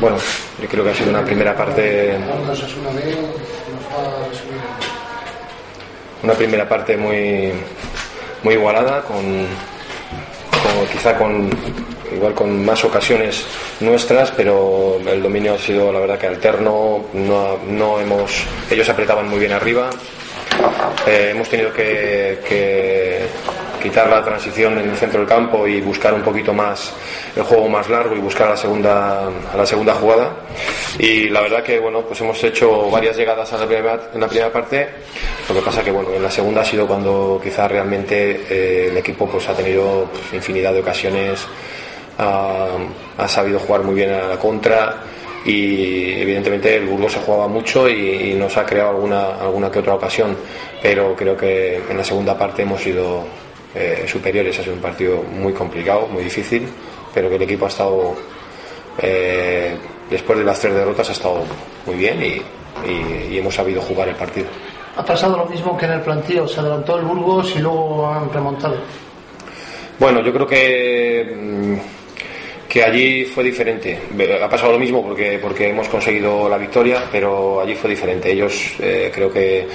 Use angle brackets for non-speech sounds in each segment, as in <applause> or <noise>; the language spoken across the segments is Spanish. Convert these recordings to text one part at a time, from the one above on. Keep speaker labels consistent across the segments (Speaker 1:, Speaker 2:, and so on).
Speaker 1: Bueno, yo creo que ha sido una primera parte. Una primera parte muy, muy igualada, con, quizá con igual con más ocasiones nuestras, pero el dominio ha sido la verdad que alterno. No, no hemos, ellos apretaban muy bien arriba. Eh, hemos tenido que quitar la transición en el centro del campo y buscar un poquito más el juego más largo y buscar a la segunda la segunda jugada. Y la verdad que bueno pues hemos hecho varias llegadas en la primera, parte. Lo que pasa que bueno en la segunda ha sido cuando quizás realmente eh, el equipo pues ha tenido pues, infinidad de ocasiones ha, sabido jugar muy bien a la contra y evidentemente el Burgos se jugaba mucho y, nos ha creado alguna, alguna que otra ocasión, pero creo que en la segunda parte hemos ido eh, superiores. Ha sido un partido muy complicado, muy difícil, pero que el equipo ha estado, eh, después de las tres derrotas, ha estado muy bien y, hemos sabido jugar el partido.
Speaker 2: Ha pasado lo mismo que en el plantío, se adelantó el Burgos y luego han remontado.
Speaker 1: Bueno, yo creo que mm, que allí fue diferente. Ha pasado lo mismo porque, porque hemos conseguido la victoria, pero allí fue diferente. Ellos eh, creo que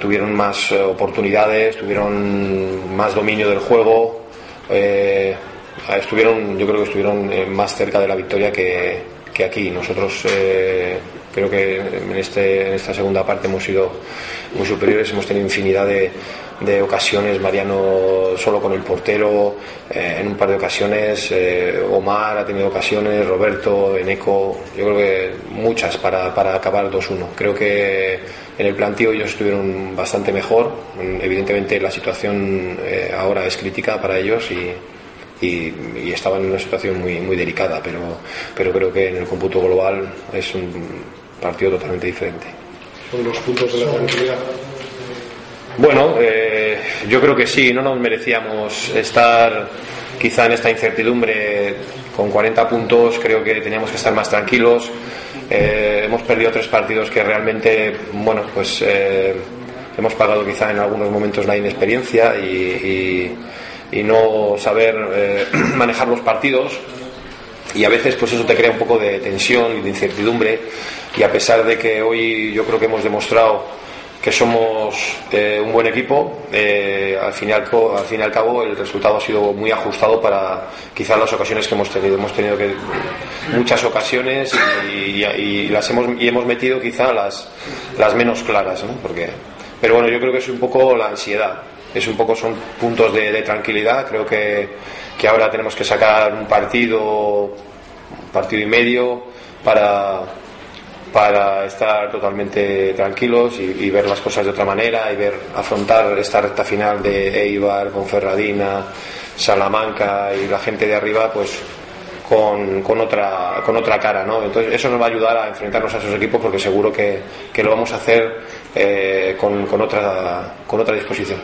Speaker 1: tuvieron más eh, oportunidades, tuvieron más dominio del juego, eh, estuvieron, yo creo que estuvieron más cerca de la victoria que, que aquí. Nosotros creo que en, este, en esta segunda parte hemos sido muy superiores, hemos tenido infinidad de, de ocasiones, Mariano solo con el portero, eh, en un par de ocasiones, eh, Omar ha tenido ocasiones, Roberto, Eneco, yo creo que muchas para, para acabar 2-1. Creo que en el plantío ellos estuvieron bastante mejor, evidentemente la situación eh, ahora es crítica para ellos y, y, estaban en una situación muy, muy delicada, pero, pero creo que en el cómputo global es un partido totalmente diferente.
Speaker 3: Son los puntos de la tranquilidad.
Speaker 1: Bueno, eh, yo creo que sí, no nos merecíamos estar quizá en esta incertidumbre con 40 puntos, creo que teníamos que estar más tranquilos. Eh, hemos perdido tres partidos que realmente, bueno, pues eh, hemos pagado quizá en algunos momentos la inexperiencia y, no saber <clears throat> manejar los partidos y a veces pues eso te crea un poco de tensión y de incertidumbre y a pesar de que hoy yo creo que hemos demostrado que somos eh, un buen equipo. Eh, al, fin y al, al, fin y al cabo, el resultado ha sido muy ajustado para quizás las ocasiones que hemos tenido. Hemos tenido que muchas ocasiones y, las hemos, y hemos metido quizá las, las menos claras. ¿no? Porque, pero bueno, yo creo que es un poco la ansiedad. Es un poco, son puntos de, tranquilidad. Creo que, que ahora tenemos que sacar un partido, partido y medio para para estar totalmente tranquilos y, ver las cosas de otra manera y ver afrontar esta recta final de Eibar, Ferradina, Salamanca y la gente de arriba pues con, con, otra con otra cara ¿no? entonces eso nos va a ayudar a enfrentarnos a esos equipos porque seguro que, que lo vamos a hacer eh, con, con, otra con otra disposición